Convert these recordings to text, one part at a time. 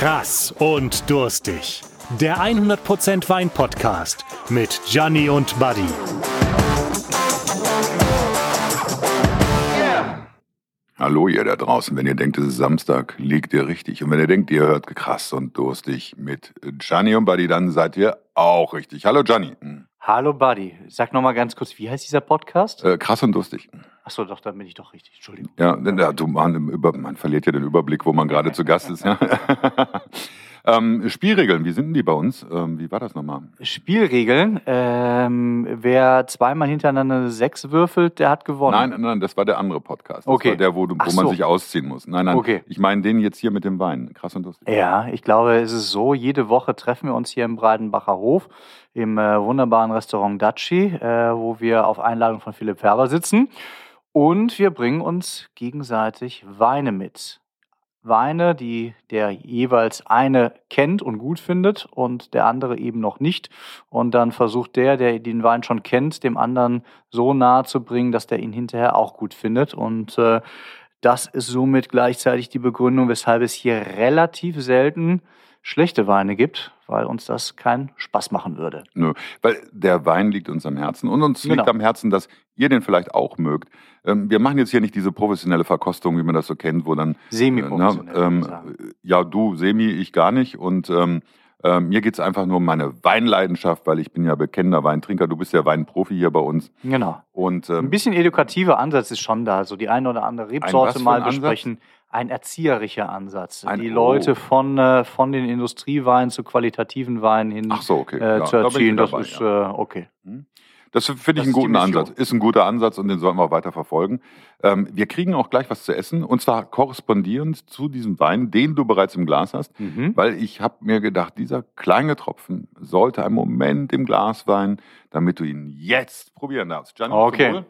Krass und durstig. Der 100% Wein Podcast mit Gianni und Buddy. Hallo ihr da draußen, wenn ihr denkt, es ist Samstag, liegt ihr richtig. Und wenn ihr denkt, ihr hört krass und durstig mit Gianni und Buddy, dann seid ihr auch richtig. Hallo Gianni. Hallo Buddy. Sag noch mal ganz kurz, wie heißt dieser Podcast? Äh, krass und durstig. Achso, doch, dann bin ich doch richtig. Entschuldigung. Ja, denn, ja du, man, über, man verliert ja den Überblick, wo man gerade zu Gast ist. Ja. Ähm, Spielregeln, wie sind denn die bei uns? Ähm, wie war das nochmal? Spielregeln, ähm, wer zweimal hintereinander eine sechs würfelt, der hat gewonnen. Nein, nein, das war der andere Podcast. Das okay. war der, wo, wo man so. sich ausziehen muss. Nein, nein, okay. ich meine den jetzt hier mit dem Wein. Krass und lustig. Ja, ich glaube, es ist so, jede Woche treffen wir uns hier im Breidenbacher Hof im äh, wunderbaren Restaurant Daci, äh, wo wir auf Einladung von Philipp Färber sitzen. Und wir bringen uns gegenseitig Weine mit. Weine, die der jeweils eine kennt und gut findet und der andere eben noch nicht. Und dann versucht der, der den Wein schon kennt, dem anderen so nahe zu bringen, dass der ihn hinterher auch gut findet. Und äh, das ist somit gleichzeitig die Begründung, weshalb es hier relativ selten schlechte Weine gibt, weil uns das keinen Spaß machen würde. Nö, weil der Wein liegt uns am Herzen und uns Genau. liegt am Herzen, dass ihr den vielleicht auch mögt. Ähm, wir machen jetzt hier nicht diese professionelle Verkostung, wie man das so kennt, wo dann Semi-professionell. äh, würde ich ähm, ja, du, Semi, ich gar nicht. Und ähm, äh, mir geht's einfach nur um meine Weinleidenschaft, weil ich bin ja bekennender Weintrinker. Du bist ja Weinprofi hier bei uns. Genau. Und Ein ähm, bisschen edukativer Ansatz ist schon da. So die eine oder andere Rebsorte für mal ein Ansatz? Ein erzieherischer Ansatz. Ein- die oh. Leute von, äh, von den Industrieweinen zu qualitativen Weinen hin so, okay. äh, zu da erziehen. Das dabei, ist ja. äh, okay. Das finde ich Das einen guten. Ansatz. Ist ein guter Ansatz und den sollten wir weiter verfolgen. Ähm, wir kriegen auch gleich was zu essen und zwar korrespondierend zu diesem Wein, den du bereits im Glas hast. Mhm. Weil ich habe mir gedacht, dieser kleine Tropfen sollte einen Moment im Glas weinen, damit du ihn jetzt probieren darfst. Gianni, Okay.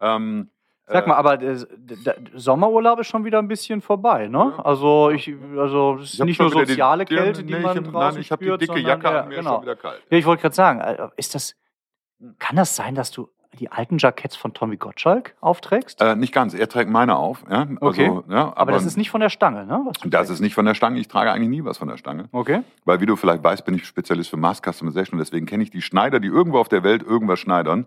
Ähm, Sag äh, mal, aber äh, d- d- Sommerurlaub ist schon wieder ein bisschen vorbei, ne? Ja. Also ich, also es ist nicht nur soziale die- Kälte, die nee, man ich draußen Nein, ich habe die dicke sondern, Jacke ja, an mir, genau. schon wieder kalt. Ja, ich wollte gerade sagen, äh, ist das, kann das sein, dass du die alten Jacketts von Tommy Gottschalk aufträgst? Äh, nicht ganz, er trägt meine auf. Ja? Also, Okay. ja, aber, aber, das ist nicht von der Stange, ne? Das trägst? ist nicht von der Stange. Ich trage eigentlich nie was von der Stange. Okay. Weil, wie du vielleicht weißt, bin ich Spezialist für Mass Customization und deswegen kenne ich die Schneider, die irgendwo auf der Welt irgendwas schneidern.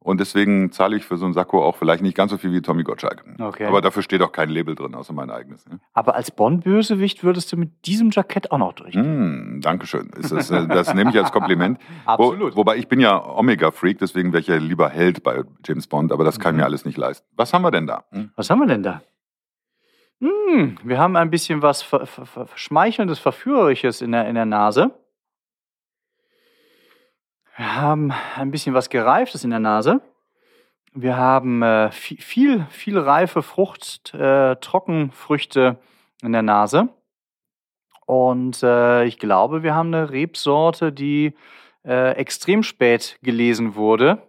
Und deswegen zahle ich für so einen Sakko auch vielleicht nicht ganz so viel wie Tommy Gottschalk. Okay. Aber dafür steht auch kein Label drin, außer mein eigenes. Ne? Aber als Bond-Bösewicht würdest du mit diesem Jackett auch noch durch. Mm, Dankeschön. Ist das, äh, das nehme ich als Kompliment. Absolut. Wo, wobei ich bin ja Omega-Freak, deswegen wäre ich ja lieber Held bei James Bond, aber das kann Mhm. mir alles nicht leisten. Was haben wir denn da? Hm? Was haben wir denn da? Hm, wir haben ein bisschen was Ver Ver Ver Verschmeichelndes, Verführerisches in der, in der Nase. Wir haben ein bisschen was Gereiftes in der Nase. Wir haben äh, viel, viel, reife Frucht, äh, Trockenfrüchte in der Nase. Und äh, ich glaube, wir haben eine Rebsorte, die äh, extrem spät gelesen wurde.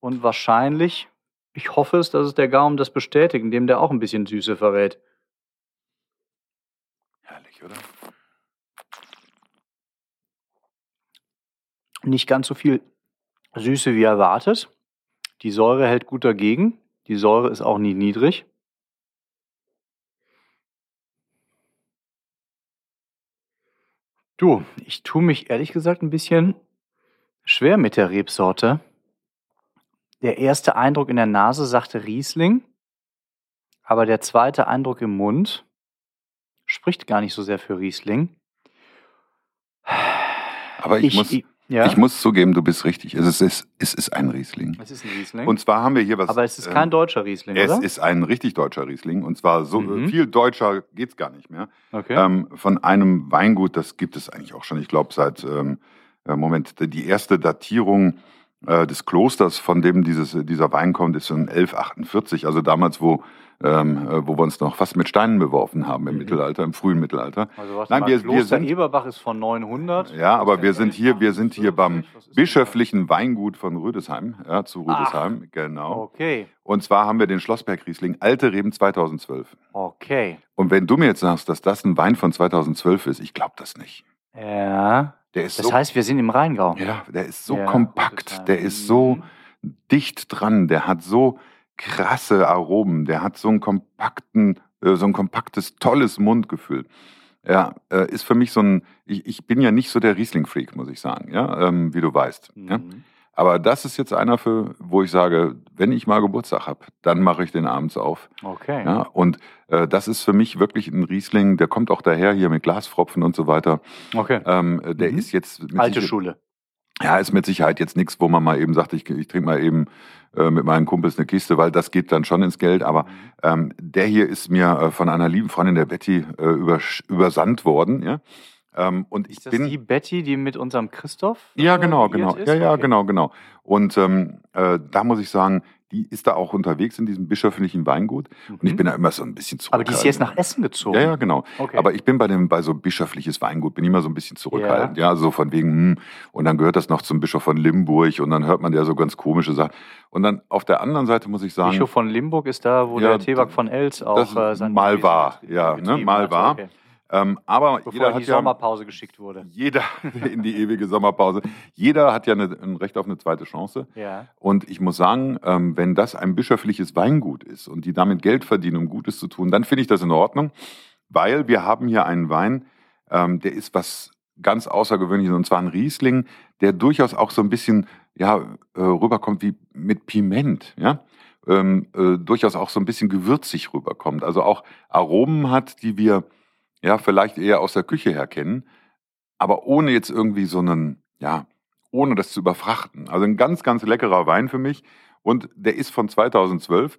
Und wahrscheinlich, ich hoffe es, dass es der Gaumen das bestätigt, indem der auch ein bisschen Süße verrät. Herrlich, oder? Nicht ganz so viel Süße wie erwartet. Die Säure hält gut dagegen. Die Säure ist auch nie niedrig. Du, ich tue mich ehrlich gesagt ein bisschen schwer mit der Rebsorte. Der erste Eindruck in der Nase sagte Riesling, aber der zweite Eindruck im Mund spricht gar nicht so sehr für Riesling. Aber ich, muss, ich, ja, ich muss zugeben, du bist richtig. Es ist, es, es ist ein Riesling. es ist ein Riesling. Und zwar haben wir hier was. aber es ist ähm, kein deutscher Riesling, Es oder? ist ein richtig deutscher Riesling. Und zwar so Mhm. viel deutscher geht's gar nicht mehr. okay. Ähm, von einem Weingut, das gibt es eigentlich auch schon, ich glaube, seit, ähm, äh, Moment, die erste Datierung äh, des Klosters, von dem dieses, dieser Wein kommt, ist von 1148, also damals, wo, ähm, äh, wo wir uns noch fast mit Steinen beworfen haben im Mhm. Mittelalter, im frühen Mittelalter. also was nein, wir- wir Kloster sind- Eberbach ist von 900. Ja, aber wir sind hier, wir sind hier beim bischöflichen Weingut von Rüdesheim, ja, zu Ach. Rüdesheim, das? genau. Okay, Und zwar haben wir den Schlossberg Riesling, alte Reben 2012. okay. Und wenn du mir jetzt sagst, dass das ein Wein von 2012 ist, ich glaube das nicht. Ja, Der ist das so, heißt, wir sind im Rheingau. ja, der ist so Ja, kompakt, Rüdesheim. der ist so Mhm. dicht dran, der hat so krasse Aromen, der hat so einen kompakten, äh, so ein kompaktes, tolles Mundgefühl. ja, äh, ist für mich so ein, ich, ich bin ja nicht so der Riesling-Freak, muss ich sagen, ja, ähm, wie du weißt. Ja? Mhm. Aber das ist jetzt einer, für, wo ich sage, wenn ich mal Geburtstag habe, dann mache ich den abends auf. Okay. Ja? Und äh, das ist für mich wirklich ein Riesling, der kommt auch daher hier mit Glasfropfen und so weiter. Okay. Ähm, äh, der Mhm. ist jetzt mit Alte Schule. Ja, ist mit Sicherheit jetzt nichts, wo man mal eben sagt, ich, ich trinke mal eben äh, mit meinen Kumpels eine Kiste, weil das geht dann schon ins Geld. Aber ähm, der hier ist mir äh, von einer lieben Freundin der Betty äh, übersandt worden. Ja? Ähm, und ich Ist das bin die Betty, die mit unserem Christoph? ja, genau, genau. Ist? Ja, ja, Okay. genau, genau. Und ähm, äh, da muss ich sagen, die ist da auch unterwegs in diesem bischöflichen Weingut. Und ich Mhm. bin da immer so ein bisschen Aber die ist jetzt nach zurückhaltend. Essen gezogen. Ja, ja, genau. Okay. Aber ich bin bei dem bei so bischöfliches Weingut bin ich immer so ein bisschen zurückhaltend, ja, so von wegen hm, und dann gehört das noch zum Bischof von Limburg und dann hört man ja so ganz komische Sachen. Und dann auf der anderen Seite muss ich sagen, Bischof von Limburg ist da, wo Ja, der Tebak von Els auch äh, sein mal war, ja, ne, mal war. Okay. Ähm, aber Bevor jeder er in hat die ja Sommerpause geschickt wurde. jeder in die ewige Sommerpause. Jeder hat ja eine, ein Recht auf eine zweite Chance. Ja. Und ich muss sagen, ähm, wenn das ein bischöfliches Weingut ist und die damit Geld verdienen, um Gutes zu tun, dann finde ich das in Ordnung, weil wir haben hier einen Wein, ähm, der ist was ganz Außergewöhnliches, und zwar ein Riesling, der durchaus auch so ein bisschen ja, äh, rüberkommt wie mit Piment, ja. Ähm, äh, durchaus auch so ein bisschen gewürzig rüberkommt. Also auch Aromen hat, die wir ja vielleicht eher aus der Küche her kennen, aber ohne jetzt irgendwie so einen, ja, ohne das zu überfrachten. Also ein ganz, ganz leckerer Wein für mich. Und der ist von 2012,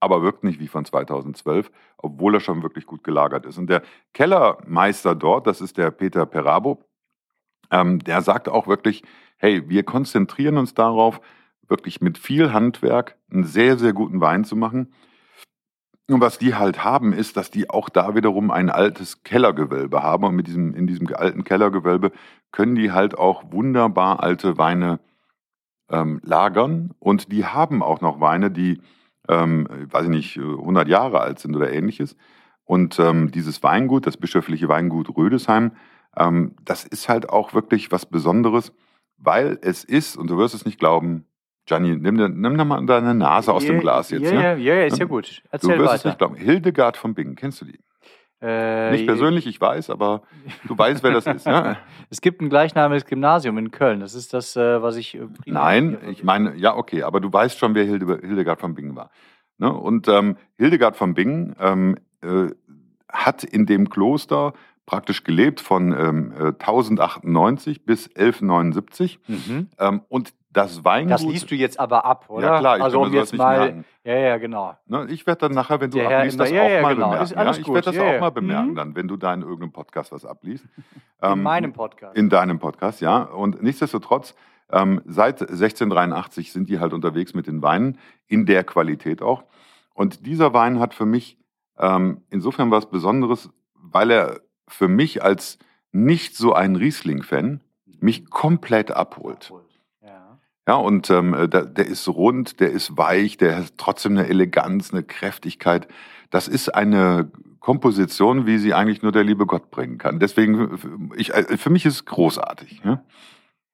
aber wirkt nicht wie von 2012, obwohl er schon wirklich gut gelagert ist. Und der Kellermeister dort, das ist der Peter Perabo, ähm, der sagt auch wirklich, hey, wir konzentrieren uns darauf, wirklich mit viel Handwerk einen sehr, sehr guten Wein zu machen. Und was die halt haben, ist, dass die auch da wiederum ein altes Kellergewölbe haben. Und mit diesem, in diesem alten Kellergewölbe können die halt auch wunderbar alte Weine ähm, lagern. Und die haben auch noch Weine, die, ähm, weiß ich nicht, 100 Jahre alt sind oder ähnliches. Und ähm, dieses Weingut, das bischöfliche Weingut Rödesheim, ähm, das ist halt auch wirklich was Besonderes, weil es ist, und du wirst es nicht glauben, Gianni, nimm, nimm dir mal deine Nase aus dem Ja, Glas jetzt. Ja, ja? ja, ja, ja, ist ja Du gut. Du Erzähl wirst es weiter. nicht glauben. Hildegard von Bingen, kennst du die? Äh, Nicht persönlich, ich weiß, aber du weißt, wer das ist. Ja? Es gibt ein gleichnamiges Gymnasium in Köln. Das ist das, äh, was ich. äh, Nein, ich meine, ja, okay, aber du weißt schon, wer Hilde, Hildegard von Bingen war. Ne? Und ähm, Hildegard von Bingen ähm, äh, hat in dem Kloster praktisch gelebt von ähm, äh, 1098 bis 1179. Mhm. Ähm, und das Weingut. Das liest du jetzt aber ab, oder? Ja, klar, ich also um jetzt mal. merken. Ja, ja, genau. Ne, ich werde dann nachher, wenn du Der abliest, in das ja, auch ja, mal genau. bemerken. Ja? Ich werde das auch mal bemerken, Mhm. dann, wenn du da in irgendeinem Podcast was abliest. In Ähm, meinem Podcast. In deinem Podcast, ja. Und nichtsdestotrotz, ähm, seit 1683 sind die halt unterwegs mit den Weinen, in der Qualität auch. Und dieser Wein hat für mich ähm, insofern was Besonderes, weil er für mich als nicht so ein Riesling-Fan mich komplett abholt. Ja. Ja, und ähm, der, der ist rund, der ist weich, der hat trotzdem eine Eleganz, eine Kräftigkeit. Das ist eine Komposition, wie sie eigentlich nur der liebe Gott bringen kann. Deswegen, ich, äh, für mich ist es großartig. Ja?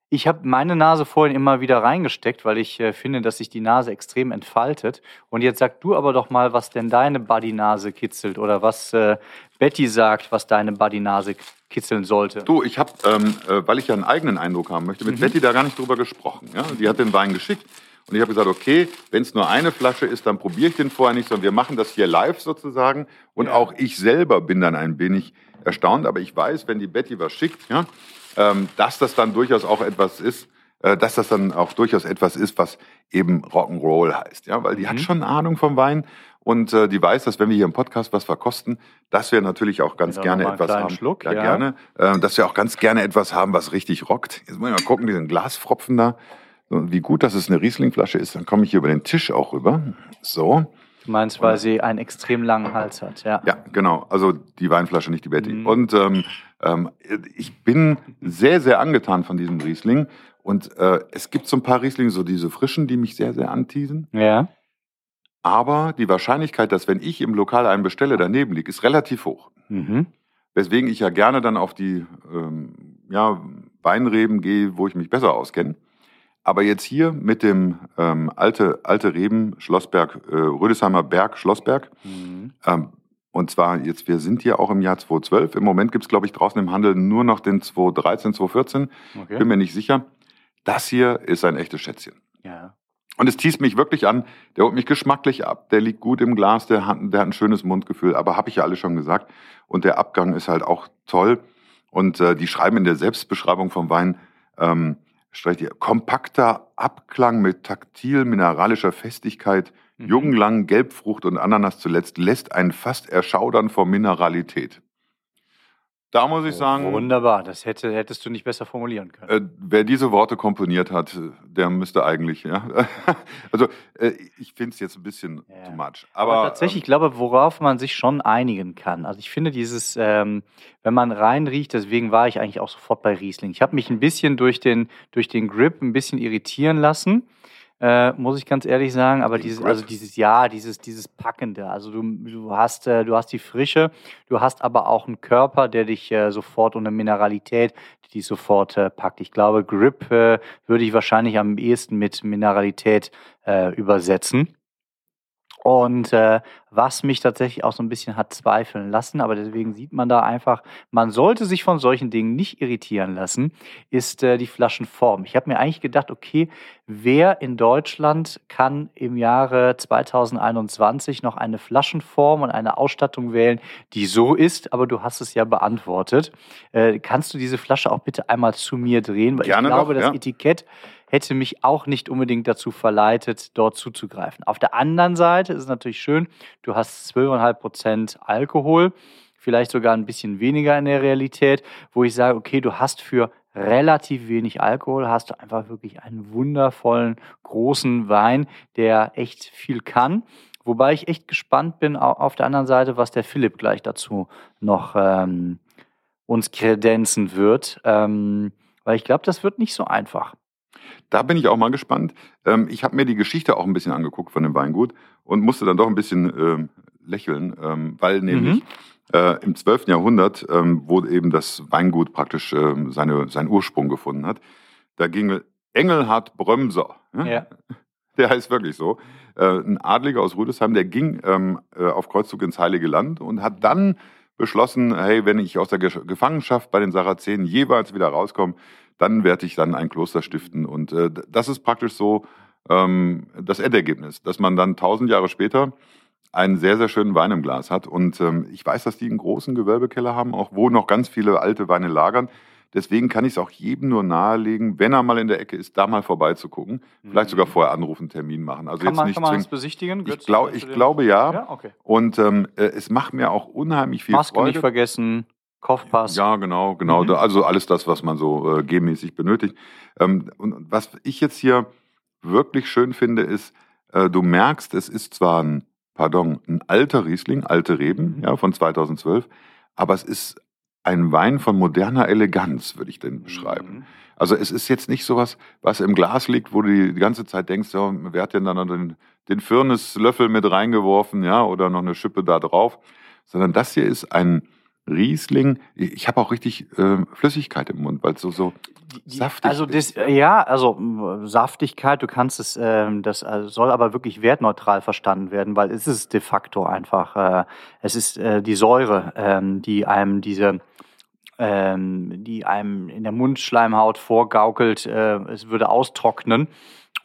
Ich habe meine Nase vorhin immer wieder reingesteckt, weil ich äh, finde, dass sich die Nase extrem entfaltet. Und jetzt sag du aber doch mal, was denn deine Buddy-Nase kitzelt oder was äh, Betty sagt, was deine Buddy-Nase kitzeln sollte. Du, ich habe, ähm, äh, weil ich ja einen eigenen Eindruck haben möchte, mit Mhm. Betty da gar nicht drüber gesprochen. Ja? Die hat den Wein geschickt und ich habe gesagt, okay, wenn es nur eine Flasche ist, dann probiere ich den vorher nicht, sondern wir machen das hier live sozusagen. Und Ja. auch ich selber bin dann ein wenig erstaunt, aber ich weiß, wenn die Betty was schickt, ja, ähm, dass das dann durchaus auch etwas ist, dass das dann auch durchaus etwas ist, was eben Rock'n'Roll heißt, ja, weil die hat Mhm. schon Ahnung vom Wein und äh, die weiß, dass wenn wir hier im Podcast was verkosten, dass wir natürlich auch ganz Ja, gerne etwas haben. Schluck, ja, ja. gerne, äh, dass wir auch ganz gerne etwas haben, was richtig rockt. Jetzt muss ich mal gucken, diesen Glasfropfen da, wie gut, dass es eine Rieslingflasche ist. Dann komme ich hier über den Tisch auch rüber. So. Du meinst, weil sie einen extrem langen Hals hat, ja. Ja, genau. Also die Weinflasche, nicht die Betty. Mhm. Und ähm, ähm, ich bin sehr, sehr angetan von diesem Riesling. Und äh, es gibt so ein paar Rieslinge, so diese frischen, die mich sehr, sehr anteasen. Ja. Aber die Wahrscheinlichkeit, dass wenn ich im Lokal einen bestelle, daneben liegt, ist relativ hoch. Mhm. Weswegen ich ja gerne dann auf die ähm, ja, Weinreben gehe, wo ich mich besser auskenne. Aber jetzt hier mit dem ähm, alte, alte Reben Schlossberg, äh, Rödesheimer Berg Schlossberg, Mhm. ähm, Und zwar jetzt, wir sind hier auch im Jahr 2012. Im Moment gibt es, glaube ich, draußen im Handel nur noch den 2013, 2014. Okay. Bin mir nicht sicher. Das hier ist ein echtes Schätzchen. Ja. Und es teast mich wirklich an. Der holt mich geschmacklich ab. Der liegt gut im Glas. Der hat, der hat ein schönes Mundgefühl. Aber habe ich ja alle schon gesagt. Und der Abgang ist halt auch toll. Und äh, die schreiben in der Selbstbeschreibung vom Wein, ähm, kompakter Abklang mit taktil mineralischer Festigkeit, mhm. Junglang, Gelbfrucht und Ananas zuletzt lässt einen fast erschaudern vor Mineralität. Da muss ich sagen. Wunderbar, das hätte, hättest du nicht besser formulieren können. Äh, wer diese Worte komponiert hat, der müsste eigentlich, ja. also äh, ich finde es jetzt ein bisschen ja. too much. Aber, aber tatsächlich, ähm, ich glaube, worauf man sich schon einigen kann. Also ich finde dieses, ähm, wenn man reinriecht, deswegen war ich eigentlich auch sofort bei Riesling. Ich habe mich ein bisschen durch den, durch den Grip ein bisschen irritieren lassen äh, muss ich ganz ehrlich sagen. Aber dieses, also dieses Ja, dieses, dieses Packende. Also du, du hast, äh, du hast die Frische, du hast aber auch einen Körper, der dich äh, sofort und eine Mineralität, die dich sofort äh, packt. Ich glaube, Grip äh, würde ich wahrscheinlich am ehesten mit Mineralität äh, übersetzen. Und äh, was mich tatsächlich auch so ein bisschen hat zweifeln lassen, aber deswegen sieht man da einfach, man sollte sich von solchen Dingen nicht irritieren lassen, ist äh, die Flaschenform. Ich habe mir eigentlich gedacht, okay, wer in Deutschland kann im Jahre 2021 noch eine Flaschenform und eine Ausstattung wählen, die so ist, aber du hast es ja beantwortet. Äh, kannst du diese Flasche auch bitte einmal zu mir drehen? Weil Gerne ich glaube, doch, ja. das Etikett hätte mich auch nicht unbedingt dazu verleitet, dort zuzugreifen. Auf der anderen Seite ist es natürlich schön, du hast 12,5 Prozent Alkohol, vielleicht sogar ein bisschen weniger in der Realität, wo ich sage, okay, du hast für relativ wenig Alkohol, hast du einfach wirklich einen wundervollen, großen Wein, der echt viel kann. Wobei ich echt gespannt bin auf der anderen Seite, was der Philipp gleich dazu noch ähm, uns kredenzen wird. Ähm, weil ich glaube, das wird nicht so einfach. Da bin ich auch mal gespannt. Ähm, ich habe mir die Geschichte auch ein bisschen angeguckt von dem Weingut und musste dann doch ein bisschen ähm, lächeln, ähm, weil nämlich mhm. äh, im 12. Jahrhundert, wo eben das Weingut praktisch seine, seinen Ursprung gefunden hat, da ging Engelhard Brömser, ja? der heißt wirklich so, äh, ein Adliger aus Rüdesheim, der ging äh, auf Kreuzzug ins Heilige Land und hat dann beschlossen, hey, wenn ich aus der Gefangenschaft bei den Sarazenen jeweils wieder rauskomme, dann werde ich dann ein Kloster stiften. Und äh, das ist praktisch so ähm, das Endergebnis, dass man dann tausend Jahre später einen sehr, sehr schönen Wein im Glas hat. Und ähm, ich weiß, dass die einen großen Gewölbekeller haben, auch wo noch ganz viele alte Weine lagern. Deswegen kann ich es auch jedem nur nahelegen, wenn er mal in der Ecke ist, da mal vorbeizugucken. Mhm. Vielleicht sogar vorher anrufen, Termin machen. Also kann jetzt man, nicht kann man das besichtigen? Ich, glaub, ich glaube ja. ja? Okay. Und ähm, äh, es macht mir auch unheimlich viel Maske Freude. nicht vergessen. Kopfpass. Ja, genau, genau. Mhm. Also alles das, was man so äh, G-mäßig benötigt. Ähm, und was ich jetzt hier wirklich schön finde, ist, äh, du merkst, es ist zwar ein, pardon, ein alter Riesling, alte Reben, mhm. ja, von 2012, aber es ist ein Wein von moderner Eleganz, würde ich den beschreiben. Mhm. Also es ist jetzt nicht sowas, was im Glas liegt, wo du die, ganze Zeit denkst, ja, wer hat denn dann den, den Firnislöffel mit reingeworfen, ja, oder noch eine Schippe da drauf, sondern das hier ist ein Riesling, ich habe auch richtig äh, Flüssigkeit im Mund, weil es so, so saftig also das, ist. Ja, also Saftigkeit, du kannst es, äh, das soll aber wirklich wertneutral verstanden werden, weil es ist de facto einfach, äh, es ist äh, die Säure, ähm, die einem diese ähm, die einem in der Mundschleimhaut vorgaukelt, äh, es würde austrocknen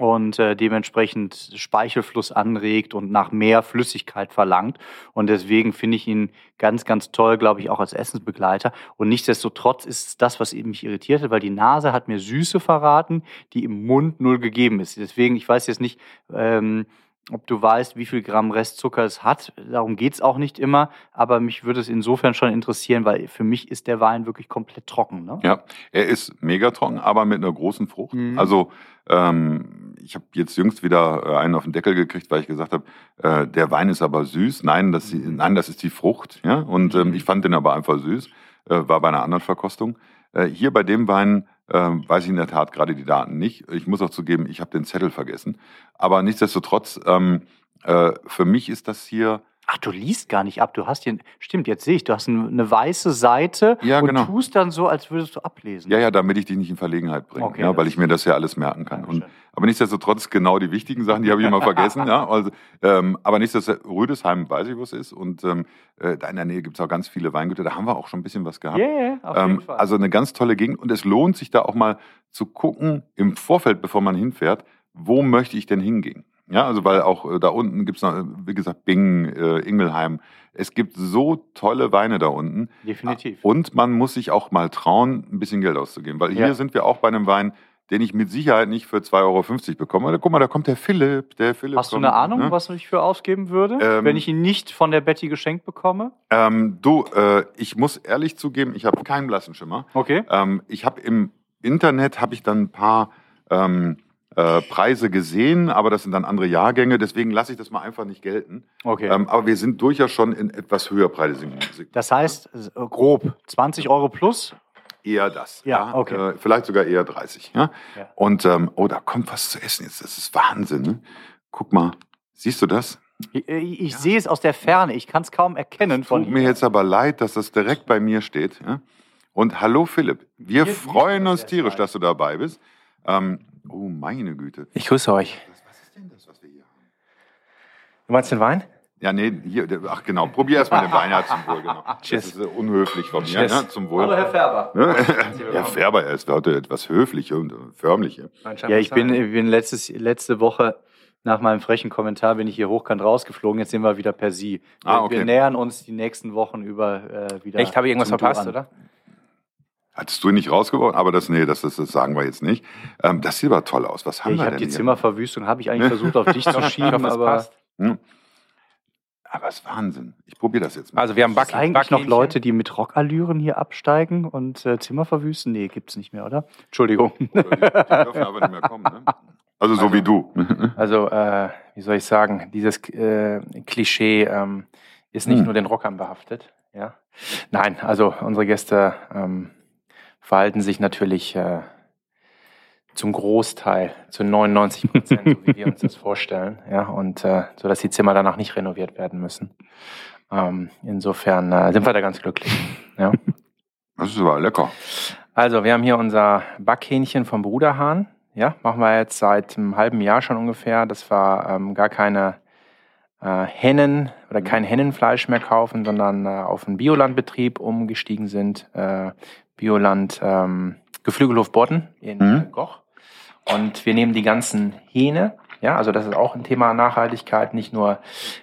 und äh, dementsprechend Speichelfluss anregt und nach mehr Flüssigkeit verlangt. Und deswegen finde ich ihn ganz, ganz toll, glaube ich, auch als Essensbegleiter. Und nichtsdestotrotz ist das, was mich irritiert hat, weil die Nase hat mir Süße verraten, die im Mund null gegeben ist. Deswegen, ich weiß jetzt nicht, ähm, ob du weißt, wie viel Gramm Restzucker es hat. Darum geht es auch nicht immer, aber mich würde es insofern schon interessieren, weil für mich ist der Wein wirklich komplett trocken. Ne? Ja, er ist mega trocken, aber mit einer großen Frucht. Mhm. Also ähm, ich habe jetzt jüngst wieder äh, einen auf den Deckel gekriegt, weil ich gesagt habe, äh, der Wein ist aber süß. Nein, das, mhm. nein, das ist die Frucht. Ja? Und ähm, mhm. ich fand den aber einfach süß. Äh, war bei einer anderen Verkostung. Äh, hier bei dem Wein ähm, weiß ich in der Tat gerade die Daten nicht. Ich muss auch zugeben, ich habe den Zettel vergessen. Aber nichtsdestotrotz, ähm, äh, für mich ist das hier Ach, du liest gar nicht ab. Du hast hier, stimmt, jetzt sehe ich, du hast ein- eine weiße Seite Ja, und genau. tust dann so, als würdest du ablesen. Ja, ja, damit ich dich nicht in Verlegenheit bringe, Okay, ja, weil das- ich mir das ja alles merken kann. Und. Aber nichtsdestotrotz genau die wichtigen Sachen, die habe ich immer vergessen. ja, also, ähm, aber nichtsdestotrotz, Rüdesheim weiß ich, wo es ist. Und ähm, äh, da in der Nähe gibt es auch ganz viele Weingüter. Da haben wir auch schon ein bisschen was gehabt. Ja, ja, auf jeden Ähm, Fall. also eine ganz tolle Gegend. Und es lohnt sich da auch mal zu gucken im Vorfeld, bevor man hinfährt, wo möchte ich denn hingehen? Ja, also weil auch äh, da unten gibt es noch, äh, wie gesagt, Bingen, äh, Ingelheim. Es gibt so tolle Weine da unten. Definitiv. Und man muss sich auch mal trauen, ein bisschen Geld auszugeben. Weil Ja. hier sind wir auch bei einem Wein, den ich mit Sicherheit nicht für 2,50 Euro bekomme. Guck mal, da kommt der Philipp. Der Philipp Hast du kommt, eine Ahnung, ne? was ich für ausgeben würde, Ähm, wenn ich ihn nicht von der Betty geschenkt bekomme? Ähm, du, äh, ich muss ehrlich zugeben, ich habe keinen blassen Schimmer. Okay. Ähm, ich habe im Internet habe ich dann ein paar ähm, äh, Preise gesehen, aber das sind dann andere Jahrgänge. Deswegen lasse ich das mal einfach nicht gelten. Okay. Ähm, aber wir sind durchaus schon in etwas höherpreisigen Musik. das heißt, äh, grob 20 Euro plus. Eher das. Ja, okay. Äh, vielleicht sogar eher 30. Ja? Ja. Und ähm, oh, da kommt was zu essen jetzt. Das ist Wahnsinn. Ne? Guck mal, siehst du das? Ich, ich ich sehe es aus der Ferne. Ich kann es kaum erkennen von Tut mir hier. jetzt aber leid, dass das direkt bei mir steht. Ja? Und hallo Philipp, wir Wir- freuen uns tierisch, dass du dabei bist. Ähm, oh, meine Güte. Ich grüße euch. Was, was ist denn das, was wir hier haben? Du meinst den Wein? Ja, nee, hier, ach genau, probier erstmal den Wein ja, zum Wohl, genau. Cheers. Das ist äh, unhöflich von mir, ja, zum Wohl. Färber. Ne? Ja, Färber, er ist heute etwas höflich und äh, förmlich. Ja. Ja, ich bin, ich bin letztes, letzte Woche nach meinem frechen Kommentar bin ich hier hochkant rausgeflogen. Jetzt sind wir wieder per Sie. Wir, Ah, okay. wir nähern uns die nächsten Wochen über äh, wieder. Echt, habe ich irgendwas verpasst, oder? Hattest du ihn nicht rausgeworfen? Aber das, nee, das, das, das sagen wir jetzt nicht. Ähm, das sieht aber toll aus. Was Ja, haben ich wir habe denn die hier? Zimmerverwüstung, habe ich eigentlich versucht auf dich zu Ich schieben, aber passt. Hm. Aber es ist Wahnsinn. Ich probiere das jetzt mal. Also wir haben Back eigentlich noch Backhähnchen. Leute, die mit Rockallüren hier absteigen und äh, Zimmer verwüsten? Nee, gibt's nicht mehr, oder? Entschuldigung. die, die dürfen aber nicht mehr kommen. Ne? Also so wie du. Also, äh, wie soll ich sagen, dieses äh, Klischee ähm, ist nicht Hm. nur den Rockern behaftet. Ja? Nein, also unsere Gäste ähm, verhalten sich natürlich äh, zum Großteil, zu 99 Prozent, so wie wir uns das vorstellen. Ja? Und äh, so, dass die Zimmer danach nicht renoviert werden müssen. Ähm, insofern äh, sind wir da ganz glücklich. Ja? Das ist aber lecker. Also, wir haben hier unser Backhähnchen vom Bruderhahn. Ja, machen wir jetzt seit einem halben Jahr schon ungefähr. Das war ähm, gar keine äh, Hennen oder kein Hennenfleisch mehr kaufen, sondern äh, auf einen Biolandbetrieb umgestiegen sind. Äh, Bioland ähm, Geflügelhof Bodden in Mhm. Goch. Und wir nehmen die ganzen Hähne. Ja, also das ist auch ein Thema Nachhaltigkeit, nicht nur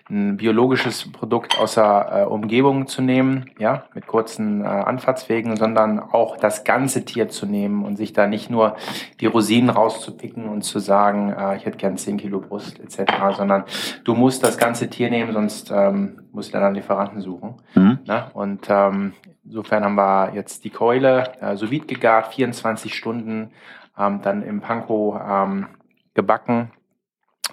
ein biologisches Produkt aus der äh, Umgebung zu nehmen, ja, mit kurzen äh, Anfahrtswegen, sondern auch das ganze Tier zu nehmen und sich da nicht nur die Rosinen rauszupicken und zu sagen, äh, ich hätte gern 10 Kilo Brust etc., sondern du musst das ganze Tier nehmen, sonst ähm, musst du dann einen Lieferanten suchen. Mhm. Ne? Und ähm, insofern haben wir jetzt die Keule äh, sous gegart, 24 Stunden, ähm, dann im Panko ähm, gebacken.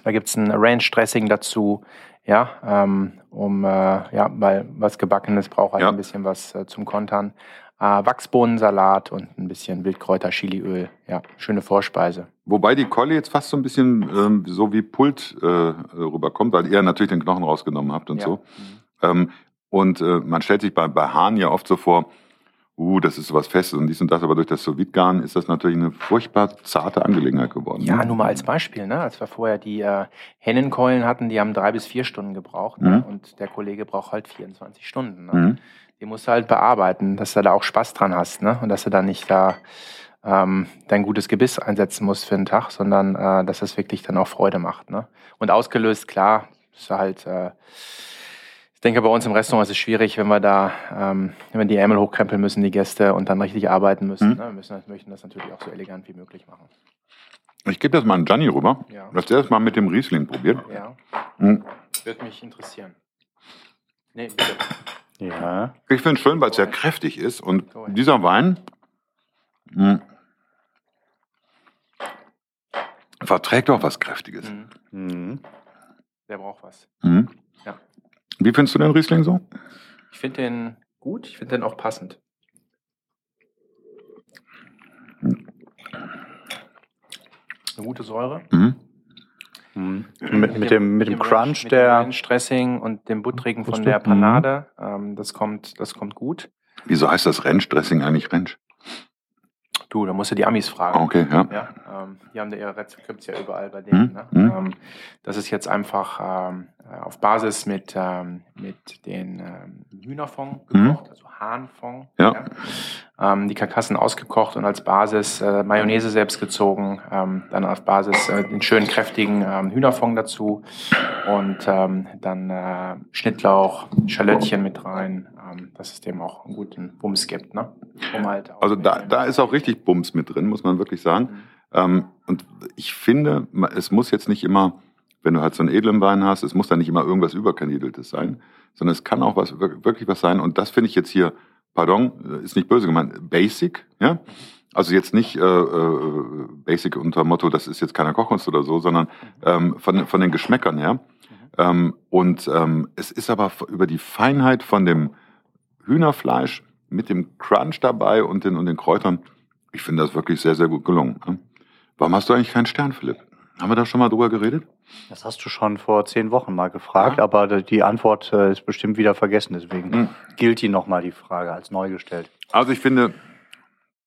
Da gibt's ein Ranch-Dressing dazu, ja, ähm, um, äh, ja, weil was Gebackenes braucht halt Ja. ein bisschen was äh, zum Kontern. Äh, Wachsbohnensalat und ein bisschen Wildkräuter, Chiliöl. Ja, schöne Vorspeise. Wobei die Keule jetzt fast so ein bisschen ähm, so wie Pult äh, rüberkommt, weil ihr natürlich den Knochen rausgenommen habt und Ja. so. Ähm, und äh, man stellt sich bei, bei Hahn ja oft so vor, uh, das ist sowas Festes und dies und das, aber durch das vide ist das natürlich eine furchtbar zarte Angelegenheit geworden. Ja, ne? nur mal als Beispiel, ne? als wir vorher die äh, Hennenkeulen hatten, die haben drei bis vier Stunden gebraucht Mhm. ne? und der Kollege braucht halt 24 Stunden. Ne? Mhm. Die musst du halt bearbeiten, dass du da auch Spaß dran hast ne? und dass du da nicht da ähm, dein gutes Gebiss einsetzen musst für einen Tag, sondern äh, dass das wirklich dann auch Freude macht. Ne? Und ausgelöst, klar, ist halt, äh, denke, bei uns im Restaurant ist es schwierig, wenn wir da, ähm, wenn wir die Ärmel hochkrempeln müssen, die Gäste, und dann richtig arbeiten müssen. Mhm. Ne? Wir müssen, möchten das natürlich auch so elegant wie möglich machen. Ich gebe das mal an Gianni rüber, Ja. dass der das mal mit dem Riesling probiert. Ja. Mhm. Würde mich interessieren. Nee, bitte. Ja. Ich finde es schön, weil es sehr kräftig ist und dieser Wein mh, verträgt auch was Kräftiges. Mhm. Mhm. Der braucht was. Mhm. Ja. Wie findest du den Riesling so? Ich finde den gut, ich finde den auch passend. Eine gute Säure. Mhm. Mhm. Mit, mit, dem, mit dem Crunch mit der. Dem Stressing und dem Buttrigen von der Panade. Ähm, das kommt, das kommt gut. Wieso heißt das Ranch-Dressing eigentlich Ranch? Du, da musst du die Amis fragen. Okay, ja. Ja, ähm, die haben da ihre Rezepte ja überall bei denen. Mhm. Ne? Mhm. Ähm, das ist jetzt einfach ähm, äh, auf Basis mit, ähm, mit den ähm, Hühnerfond Mhm. gekocht, also Hahnfond. Ja. Ähm, die Karkassen ausgekocht und als Basis äh, Mayonnaise selbst gezogen, ähm, dann auf Basis äh, den schönen kräftigen ähm, Hühnerfond dazu und ähm, dann äh, Schnittlauch, Schalöttchen mit rein, ähm, dass es dem auch einen guten Bums gibt. Ne? Um halt Also da, da ist auch richtig Bums mit drin, muss man wirklich sagen. Mhm. Ähm, und ich finde, es muss jetzt nicht immer, wenn du halt so einen edlen Wein hast, es muss da nicht immer irgendwas Überkandideltes sein, sondern es kann auch was wir- wirklich was sein. Und das finde ich jetzt hier, pardon, äh, ist nicht böse gemeint, basic, ja. Also jetzt nicht äh, äh, basic unter Motto, das ist jetzt keiner Kochkunst oder so, sondern ähm, von, von den Geschmäckern her. Ähm, und ähm, es ist aber über die Feinheit von dem Hühnerfleisch mit dem Crunch dabei und den, und den Kräutern, ich finde das wirklich sehr, sehr gut gelungen. ne? Warum hast du eigentlich keinen Stern, Philipp? Haben wir da schon mal drüber geredet? Das hast du schon vor zehn Wochen mal gefragt, Ja. aber die Antwort äh, ist bestimmt wieder vergessen. Deswegen Mhm. gilt die nochmal die Frage als neu gestellt. Also ich finde,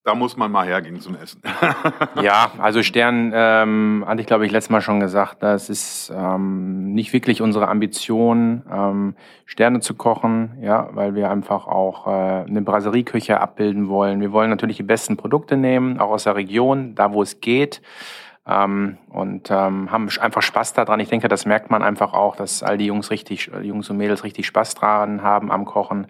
da muss man mal hergehen zum Essen. Ja, also Stern, ähm, hatte ich glaube ich letztes Mal schon gesagt, das ist ähm, nicht wirklich unsere Ambition, ähm, Sterne zu kochen, ja, weil wir einfach auch äh, eine Brasserie-Küche abbilden wollen. Wir wollen natürlich die besten Produkte nehmen, auch aus der Region, da wo es geht. Ähm, und ähm, haben einfach Spaß daran. Ich denke, das merkt man einfach auch, dass all die Jungs richtig, Jungs und Mädels richtig Spaß dran haben am Kochen.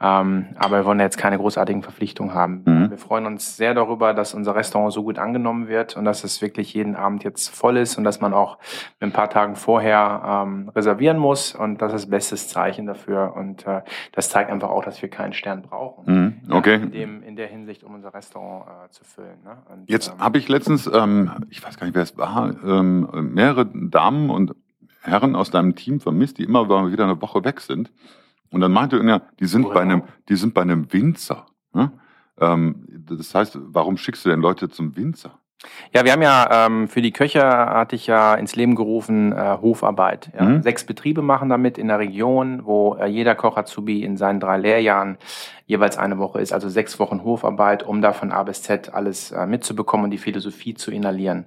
Ähm, aber wir wollen jetzt keine großartigen Verpflichtungen haben. Mhm. Wir freuen uns sehr darüber, dass unser Restaurant so gut angenommen wird und dass es wirklich jeden Abend jetzt voll ist und dass man auch ein paar Tagen vorher ähm, reservieren muss. Und das ist bestes Zeichen dafür. Und äh, das zeigt einfach auch, dass wir keinen Stern brauchen. Mhm, okay. in, dem, in der Hinsicht, um unser Restaurant äh, zu füllen. Ne? Und, Jetzt ähm, habe ich letztens, ähm, ich weiß gar nicht, wer es war, ähm, mehrere Damen und Herren aus deinem Team vermisst, die immer wieder eine Woche weg sind. Und dann meinte irgendwer, die sind Woher bei einem, die sind bei einem Winzer. Ne? Ähm, das heißt, warum schickst du denn Leute zum Winzer? Ja, wir haben ja ähm, für die Köche hatte ich ja ins Leben gerufen äh, Hofarbeit. Ja. Mhm. Sechs Betriebe machen damit in der Region, wo äh, jeder Koch Azubi in seinen drei Lehrjahren jeweils eine Woche ist, also sechs Wochen Hofarbeit, um da von A bis Z alles äh, mitzubekommen und die Philosophie zu inhalieren.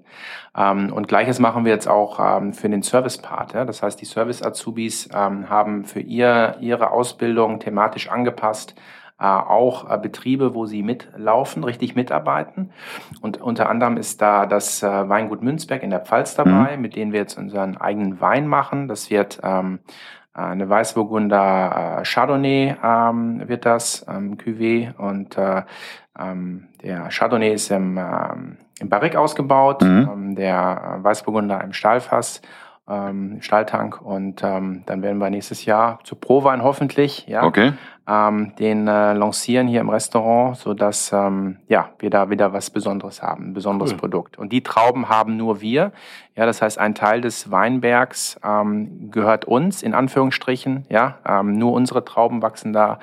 Ähm, und gleiches machen wir jetzt auch ähm, für den Service-Part. Ja. Das heißt, die Service-Azubis ähm, haben für ihr, ihre Ausbildung thematisch angepasst auch äh, Betriebe, wo sie mitlaufen, richtig mitarbeiten. Und unter anderem ist da das äh, Weingut Münzberg in der Pfalz dabei, mit denen wir jetzt unseren eigenen Wein machen. Das wird ähm, äh, eine Weißburgunder äh, Chardonnay ähm, wird das, ähm, Cuvée. Und äh, ähm, der Chardonnay ist im, ähm, im Barrique ausgebaut, Mhm. ähm, der äh, Weißburgunder im Stahlfass. Ähm, Stahltank und ähm, dann werden wir nächstes Jahr zu Prowein hoffentlich, ja, Okay. ähm, den äh, lancieren hier im Restaurant, so dass ähm, ja wir da wieder was Besonderes haben, ein besonderes Cool. Produkt. Und die Trauben haben nur wir. Ja, das heißt, ein Teil des Weinbergs ähm, gehört uns in Anführungsstrichen. Ja, ähm, nur unsere Trauben wachsen da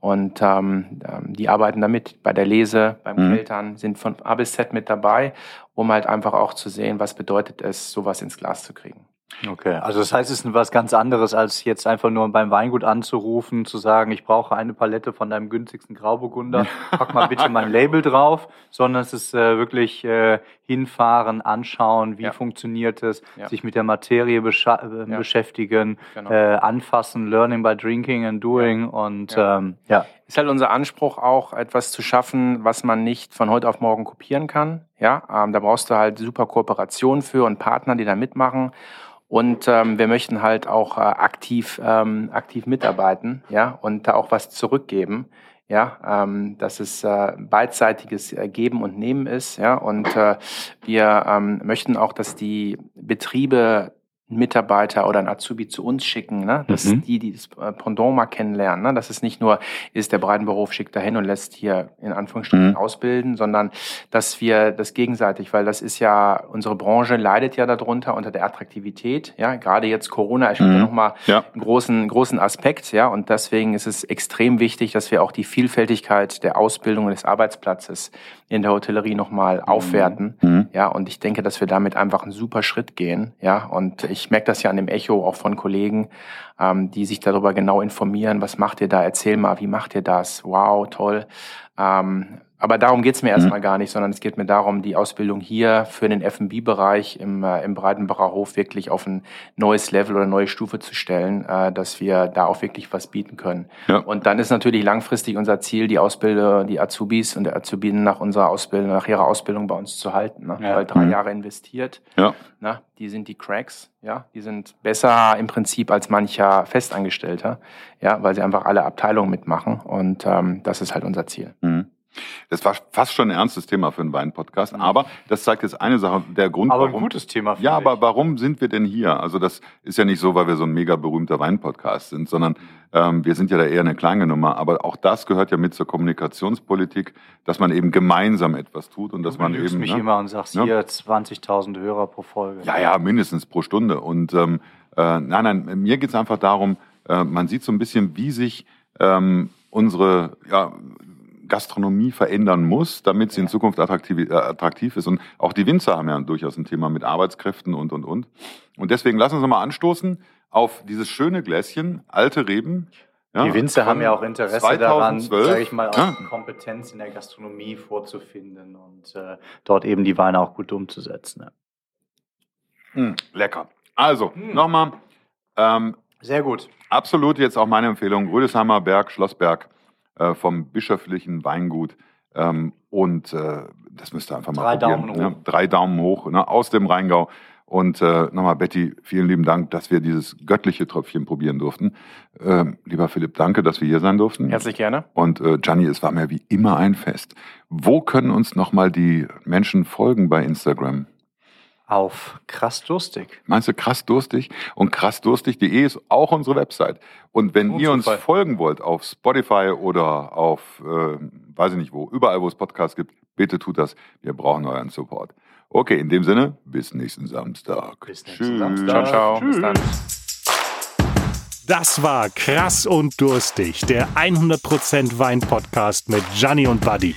und ähm, ähm, die arbeiten damit bei der Lese, beim Mhm. Keltern, sind von A bis Z mit dabei, um halt einfach auch zu sehen, was bedeutet es, sowas ins Glas zu kriegen. Okay, also das heißt, es ist was ganz anderes, als jetzt einfach nur beim Weingut anzurufen, zu sagen, ich brauche eine Palette von deinem günstigsten Grauburgunder, pack mal bitte mein Label drauf, sondern es ist äh, wirklich äh, hinfahren, anschauen, wie Ja. funktioniert es, Ja. sich mit der Materie äh, Ja. beschäftigen, Genau. äh, anfassen, learning by drinking and doing und Ja. ähm, ja. ist halt unser Anspruch auch, etwas zu schaffen, was man nicht von heute auf morgen kopieren kann. Ja, ähm, da brauchst du halt super Kooperation für und Partner, die da mitmachen. Und ähm, wir möchten halt auch äh, aktiv, ähm, aktiv mitarbeiten, ja, und da auch was zurückgeben. Ja, ähm, dass es äh, beidseitiges äh, Geben und Nehmen ist, ja, und äh, wir ähm, möchten auch, dass die Betriebe Mitarbeiter oder einen Azubi zu uns schicken, ne? dass Mhm. die, die das äh, Pendant mal kennenlernen, ne? dass es nicht nur ist, der Breitenberuf schickt dahin und lässt hier in Anführungsstrichen Mhm. ausbilden, sondern dass wir das gegenseitig, weil das ist ja, unsere Branche leidet ja darunter, unter der Attraktivität, ja, gerade jetzt Corona spielt Mhm. ja nochmal Ja. einen großen, großen Aspekt, ja, und deswegen ist es extrem wichtig, dass wir auch die Vielfältigkeit der Ausbildung und des Arbeitsplatzes in der Hotellerie nochmal aufwerten, Mhm. ja, und ich denke, dass wir damit einfach einen super Schritt gehen, ja, und ich merke das ja an dem Echo auch von Kollegen, ähm, die sich darüber genau informieren, was macht ihr da, erzähl mal, wie macht ihr das, wow, toll, ähm, aber darum geht's mir erstmal gar nicht, sondern es geht mir darum, die Ausbildung hier für den F&B-Bereich im, äh, im Breitenbacher Hof wirklich auf ein neues Level oder neue Stufe zu stellen, äh, dass wir da auch wirklich was bieten können. Ja. Und dann ist natürlich langfristig unser Ziel, die Ausbilder, die Azubis und der Azubinen nach unserer Ausbildung, nach ihrer Ausbildung bei uns zu halten. Ne? Ja. Weil drei Mhm. Jahre investiert, Ja. na, die sind die Cracks, ja, die sind besser im Prinzip als mancher Festangestellter, ja, weil sie einfach alle Abteilungen mitmachen und ähm, das ist halt unser Ziel. Mhm. Das war fast schon ein ernstes Thema für einen Wein-Podcast, aber das zeigt jetzt eine Sache, der Grund, Mhm. Aber ein warum. gutes Thema. Ja, finde aber warum sind wir denn hier? Also das ist ja nicht so, weil wir so ein mega berühmter Wein-Podcast sind, sondern ähm, wir sind ja da eher eine kleine Nummer. Aber auch das gehört ja mit zur Kommunikationspolitik, dass man eben gemeinsam etwas tut und dass Du man eben mich ne? immer und sagst Ja. hier 20.000 Hörer pro Folge. Ja, ja, mindestens pro Stunde. Und ähm, äh, nein, nein, mir geht's einfach darum, äh, man sieht so ein bisschen, wie sich ähm, unsere ja, Gastronomie verändern muss, damit sie in Zukunft attraktiv, äh, attraktiv ist. Und auch die Winzer haben ja durchaus ein Thema mit Arbeitskräften und, und, und. Und deswegen lassen wir uns mal anstoßen auf dieses schöne Gläschen, alte Reben. Ja, Die Winzer haben ja auch Interesse daran, 2012. sage ich mal, auch Ja. Kompetenz in der Gastronomie vorzufinden und äh, dort eben die Weine auch gut umzusetzen. Ja. Mm, lecker. Also, Mm. nochmal, ähm, Sehr gut. absolut jetzt auch meine Empfehlung, Rüdesheimer Berg, Schlossberg äh, vom bischöflichen Weingut. Ähm, und äh, das müsst ihr einfach mal Drei probieren. Daumen ne? hoch. Drei Daumen hoch ne? aus dem Rheingau. Und äh, nochmal, Betty, vielen lieben Dank, dass wir dieses göttliche Tröpfchen probieren durften. Ähm, lieber Philipp, danke, dass wir hier sein durften. Herzlich gerne. Und äh, Gianni, es war mir wie immer ein Fest. Wo können uns nochmal die Menschen folgen bei Instagram? Auf krass durstig. Meinst du krass durstig? Und krassdurstig.de ist auch unsere Website. Und wenn ihr uns folgen wollt auf Spotify oder auf, äh, weiß ich nicht wo, überall wo es Podcasts gibt, bitte tut das. Wir brauchen euren Support. Okay, in dem Sinne, bis nächsten Samstag. Bis nächsten Samstag. Ciao, ciao. Bis Tschüss. dann. Das war Krass und Durstig, der 100% Wein-Podcast mit Gianni und Buddy.